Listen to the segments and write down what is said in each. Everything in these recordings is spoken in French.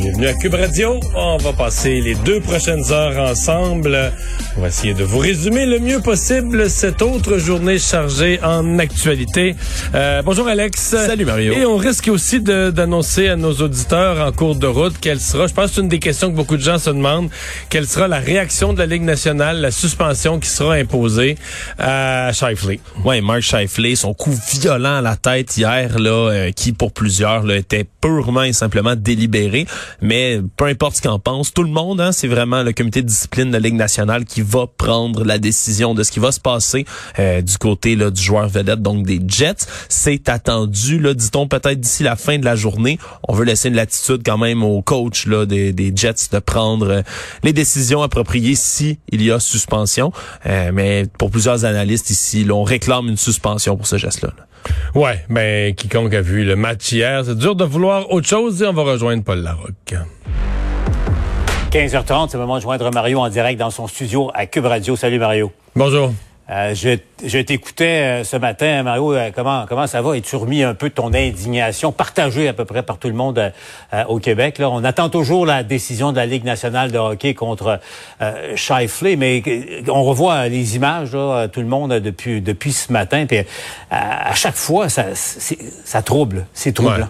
Bienvenue à Cube Radio. On va passer les deux prochaines heures ensemble. On va essayer de vous résumer le mieux possible cette autre journée chargée en actualité. Euh, bonjour Alex. Salut Mario. Et on risque aussi d'annoncer à nos auditeurs en cours de route quelle sera, je pense que c'est une des questions que beaucoup de gens se demandent, quelle sera la réaction de la Ligue nationale, la suspension qui sera imposée à Shifley. Ouais, Mark Shifley, son coup violent à la tête hier, là, euh, qui pour plusieurs là, était purement et simplement délibéré. Mais peu importe ce qu'en pense, tout le monde, hein, c'est vraiment le comité de discipline de la Ligue nationale qui va prendre la décision de ce qui va se passer euh, du côté là, du joueur vedette, donc des Jets. C'est attendu, là, dit-on peut-être d'ici la fin de la journée. On veut laisser une latitude quand même au coach là, des, des Jets de prendre euh, les décisions appropriées si il y a suspension. Euh, mais pour plusieurs analystes ici, là, on réclame une suspension pour ce geste-là. là. Ouais, ben quiconque a vu le match hier, c'est dur de vouloir autre chose et on va rejoindre Paul Larocque. 15h30, c'est le moment de joindre Mario en direct dans son studio à Cube Radio. Salut Mario. Bonjour. Euh, je je t'écoutais euh, ce matin, Mario. euh, comment comment ça va? Es-tu remis un peu de ton indignation partagée à peu près par tout le monde au Québec? Là, on attend toujours la décision de la Ligue nationale de hockey contre euh, mais on revoit les images là, tout le monde depuis depuis ce matin. Puis à, à chaque fois, ça ça trouble, c'est troublant.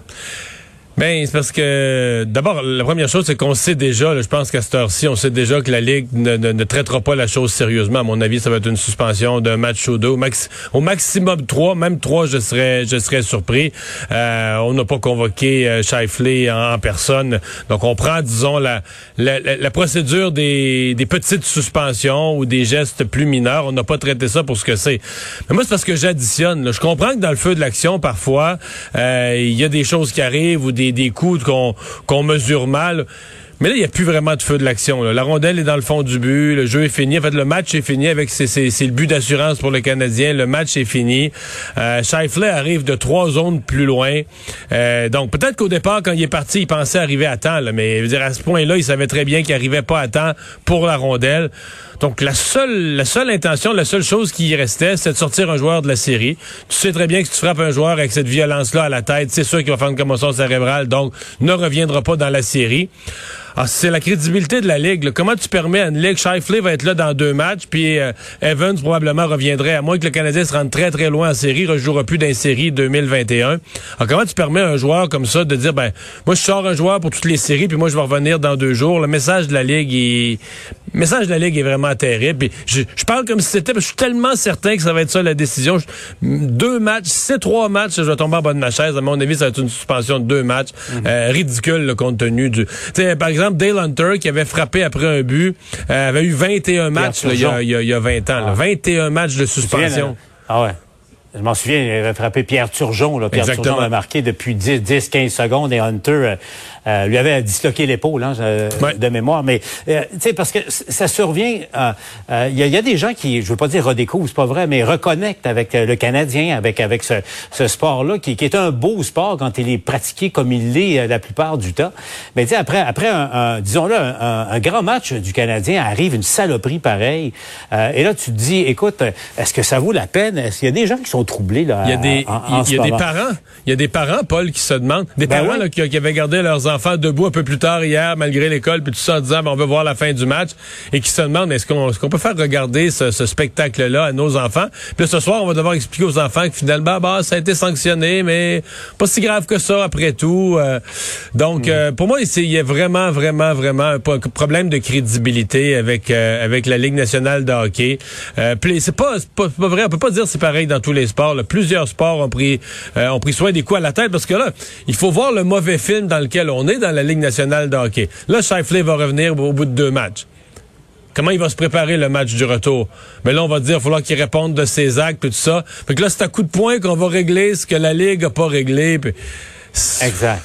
Ben, c'est parce que d'abord, la première chose, c'est qu'on sait déjà, là, je pense qu'à cette heure-ci, on sait déjà que la Ligue ne, ne- traitera pas la chose sérieusement. À mon avis, ça va être une suspension d'un match ou deux. Au, max- au maximum trois, même trois, je serais je serais surpris. Euh, on n'a pas convoqué euh, en, personne. Donc, on prend, disons, la, la, la- procédure des, des petites suspensions ou des gestes plus mineurs. On n'a pas traité ça pour ce que c'est. Mais moi, c'est parce que j'additionne. Je comprends que dans le feu de l'action, parfois, euh, il y a des choses qui arrivent ou des, des coups qu'on mesure mal. Mais là, il n'y a plus vraiment de feu de l'action. La rondelle est dans le fond du but, le jeu est fini. En fait, le match est fini avec c'est le but d'assurance pour le Canadien. Le match est fini. Euh, arrive de trois zones plus loin. Euh, donc peut-être qu'au départ, quand il est parti, il pensait arriver à temps. mais à ce point-là, il savait très bien qu'il arrivait pas à temps pour la rondelle. Donc la seule, la seule intention, la seule chose qui y restait, c'est de sortir un joueur de la série. Tu sais très bien que si tu frappes un joueur avec cette violence-là à la tête, c'est sûr qu'il va faire une commotion cérébrale, donc ne reviendra pas dans la série. Ah, c'est la crédibilité de la Ligue. Comment tu permets à une Ligue, Shifley va être là dans deux matchs, puis euh, Evans probablement reviendrait, à moins que le Canadien se rende très très loin en série, rejouera plus dans les séries 2021. Alors, comment tu permets à un joueur comme ça de dire, ben, moi je sors un joueur pour toutes les séries, puis moi je vais revenir dans deux jours? Le message de la Ligue est... Le message de la Ligue est vraiment terrible. Puis je, je parle comme si c'était... parce que Je suis tellement certain que ça va être ça la décision. Je- deux matchs, si c'est trois matchs, je vais tomber en bas de ma chaise. À mon avis, ça va être une suspension de deux matchs. Euh, ridicule, le compte tenu du... Tu sais, par exemple, Dale Hunter, qui avait frappé après un but, euh, avait eu 21 matchs il, y a, y a- il y a 20 ans. là. 21 matchs de suspension. là? Ah ouais. Je m'en souviens, il avait frappé Pierre Turgeon. Là. Pierre Exactement. Turgeon a marqué depuis 10, 10 15 secondes et Hunter euh, euh, lui avait disloqué l'épaule hein, euh, Ouais. de mémoire. Mais euh, tu sais, parce que ça survient, euh, euh, il y, a- y a des gens qui, je veux pas dire redécouvrent, c'est pas vrai, mais reconnectent avec euh, le Canadien, avec avec ce, ce sport-là, qui, qui est un beau sport quand il est pratiqué comme il l'est euh, la plupart du temps. Mais tu sais, après, après un, un- disons-le, un, un- un grand match du Canadien, arrive une saloperie pareille. Euh, et là, tu te dis, écoute, est-ce que ça vaut la peine? Est-ce qu'il y a des gens qui sont troublés là Il y a des, il y a des parents, il y a des parents, Paul, qui se demandent, des Ben parents oui. là, qui, qui avaient gardé leurs enfants debout un peu plus tard hier, malgré l'école, puis tout ça en disant, ben, on veut voir la fin du match, et qui se demandent, est-ce qu'on est peut faire regarder ce, ce spectacle-là à nos enfants? Puis ce soir, on va devoir expliquer aux enfants que finalement, bah, ça a été sanctionné, mais pas si grave que ça après tout. Euh. donc, euh, pour moi, il y a vraiment, vraiment, vraiment un problème de crédibilité avec euh, avec la Ligue nationale de hockey. c'est pas, pas, pas, vrai, on peut pas dire c'est pareil dans tous les sports. Plusieurs sports ont pris ont pris soin des coups à la tête parce que là, il faut voir le mauvais film dans lequel on est dans la Ligue nationale de hockey. Là, Shifley va revenir au bout de deux matchs. Comment il va se préparer le match du retour? Mais là, on va dire, il va falloir qu'il réponde de ses actes et tout ça. Fait que là, c'est à coup de poing qu'on va régler ce que la Ligue a pas réglé. Exact.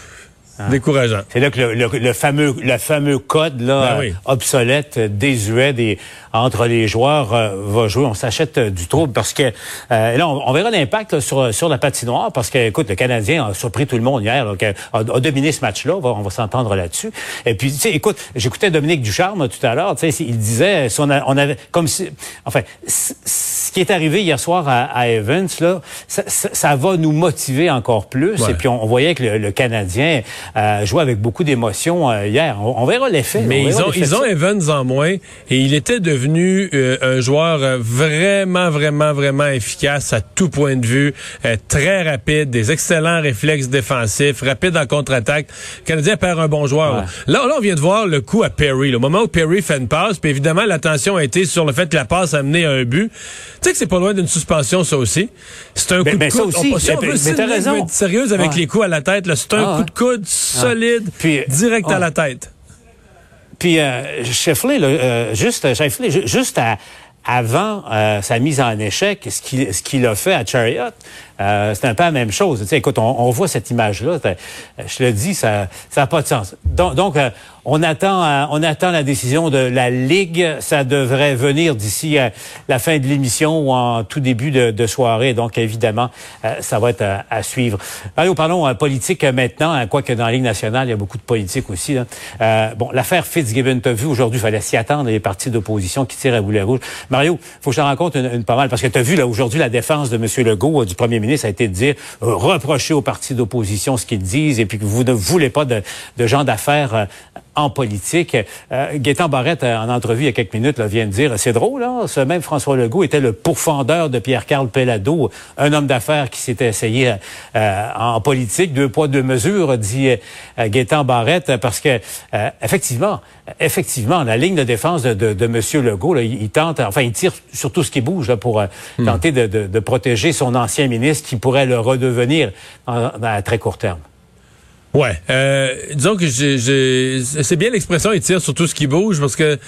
Ah. Décourageant. C'est là que le, fameux le fameux code là ben obsolète, désuet des entre les joueurs euh, va jouer. On s'achète euh, du trouble parce que euh, là on, verra l'impact sur sur la patinoire parce que écoute le Canadien a surpris tout le monde hier, donc, a, dominé ce match-là. On va, s'entendre là-dessus. Et puis tu sais, écoute, j'écoutais Dominique Ducharme tout à l'heure. Tu sais, il disait si on, on avait comme si enfin ce qui est arrivé hier soir à, Evans là, ça, ça, va nous motiver encore plus. Et puis on, voyait que le, le Canadien euh, joué avec beaucoup d'émotion euh, hier. On, verra l'effet. Mais ils ont, ils ont Evans en moins et il était devenu euh, un joueur euh, vraiment, vraiment, vraiment efficace à tout point de vue, très rapide, des excellents réflexes défensifs, rapide en contre-attaque. Le Canadien perd un bon joueur. Là, là, on vient de voir le coup à Perry. Au moment où Perry fait une passe, puis évidemment, l'attention a été sur le fait que la passe a mené à un but. Tu sais que c'est pas loin d'une suspension, ça aussi. C'est un coup de coude. Aussi, on, mais, mais, raison. sérieuse avec les coups à la tête. C'est un ah, coup de coude solide, puis, direct à la tête. Puis euh, Sheffley, euh, juste juste avant euh, sa mise en échec, ce qu'il ce qu'il a fait à Chariot, euh, c'est un peu la même chose. Tu écoute, on, voit cette image-là. Je le dis, ça n'a pas de sens. Donc, euh, on attend, euh, on attend la décision de la Ligue. Ça devrait venir d'ici la fin de l'émission ou en tout début de, soirée. Donc, évidemment, ça va être à, suivre. Allez, parlons politique maintenant. Hein, quoique dans la Ligue nationale, il y a beaucoup de politique aussi. bon, l'affaire Fitzgibbon, t'as vu aujourd'hui, il fallait s'y attendre, les partis d'opposition qui tirent à boulet rouge. Mario, faut que je te rencontre une, une pas mal, parce que tu as vu là aujourd'hui la défense de M. Legault, du premier ministre, a été de dire, euh, reprocher aux partis d'opposition ce qu'ils disent et puis que vous ne voulez pas de, de gens d'affaires euh, en politique. Euh, Gaétan Barrette, euh, en entrevue il y a quelques minutes, là, vient de dire, c'est drôle, hein, ce même François Legault était le pourfendeur de Pierre-Carl Pellado, un homme d'affaires qui s'était essayé euh, en politique. Deux poids, deux mesures, dit euh, Gaétan Barrette, parce que effectivement, effectivement, la ligne de défense de, de, de M. Legault, là, il, tente, enfin, il tire sur tout ce qui bouge là, pour hmm. tenter de, de, de, protéger son ancien ministre qui pourrait le redevenir à très court terme. Ouais, euh, disons que c'est bien l'expression il tire sur tout ce qui bouge parce que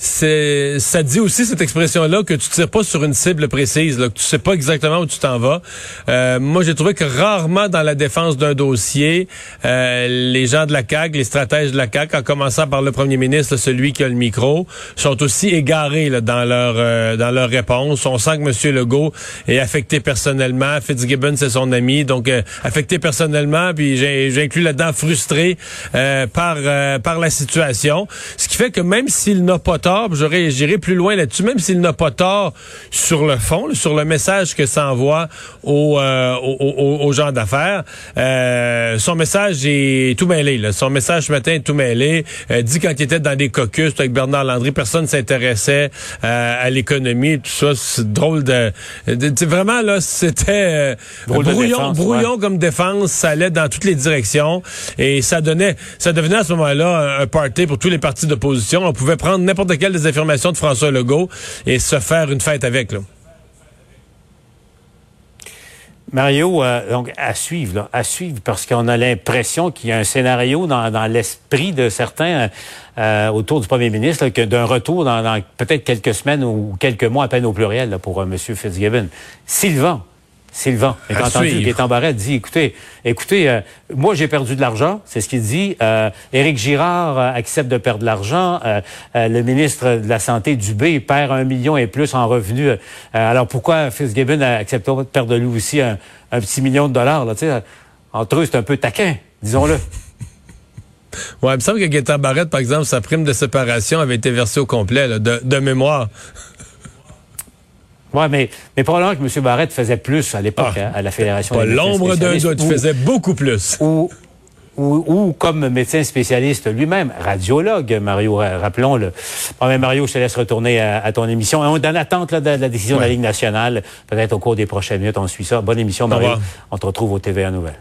c'est ça dit aussi cette expression là que tu tires pas sur une cible précise là, que tu sais pas exactement où tu t'en vas. Euh, moi j'ai trouvé que rarement dans la défense d'un dossier euh, les gens de la CAG, les stratèges de la CAG en commençant par le premier ministre, celui qui a le micro, sont aussi égarés là, dans leur euh, dans leur réponse. On sent que monsieur Legault est affecté personnellement, Fitzgibbon c'est son ami, donc euh, affecté personnellement puis j'ai inclus là-dedans frustré par par la situation, ce qui fait que même s'il n'a pas j'irai plus loin là-dessus, même s'il n'a pas tort sur le fond, sur le message que ça envoie aux, euh, aux, gens d'affaires. Euh, son message est tout mêlé. Là. Son message ce matin est tout mêlé. Euh, dit quand il était dans des caucus avec Bernard Landry, personne s'intéressait à l'économie, tout ça. C'est drôle de, vraiment là, c'était brouillon, brouillon comme défense. Ça allait dans toutes les directions et ça donnait, ça devenait à ce moment-là un, un party pour tous les partis d'opposition. On pouvait prendre n'importe des affirmations de François Legault et se faire une fête avec. Là? Mario, euh, donc à suivre, suivre, parce qu'on a l'impression qu'il y a un scénario dans, l'esprit de certains euh, autour du premier ministre, que d'un retour dans, peut-être quelques semaines ou quelques mois à peine au pluriel pour euh, M. Fitzgibbon. Sylvain, Sylvain. Et quand entendu, Gaétan Barrette dit, écoutez, écoutez, euh, moi j'ai perdu de l'argent, c'est ce qu'il dit. Euh, Éric Girard euh, accepte de perdre de l'argent. le ministre de la Santé, Dubé, perd un million et plus en revenus. alors pourquoi Fitzgibbon accepte de perdre lui aussi un, petit million de dollars? Là, entre eux, c'est un peu taquin, disons-le. Ouais, il me semble que Gaétan Barrette, par exemple, sa prime de séparation avait été versée au complet, de, de mémoire. Oui, mais, mais probablement que M. Barrette faisait plus à l'époque ah. hein, à la Fédération Pas l'ombre d'un doute, tu faisais beaucoup plus. Ou, ou, ou comme médecin spécialiste lui-même, radiologue, Mario, rappelons-le. Bon, mais Mario, je te laisse retourner à, à ton émission. On est dans l'attente là, de, la décision de la Ligue nationale. Peut-être au cours des prochaines minutes, on suit ça. Bonne émission, Mario. On te retrouve au TVA Nouvelles.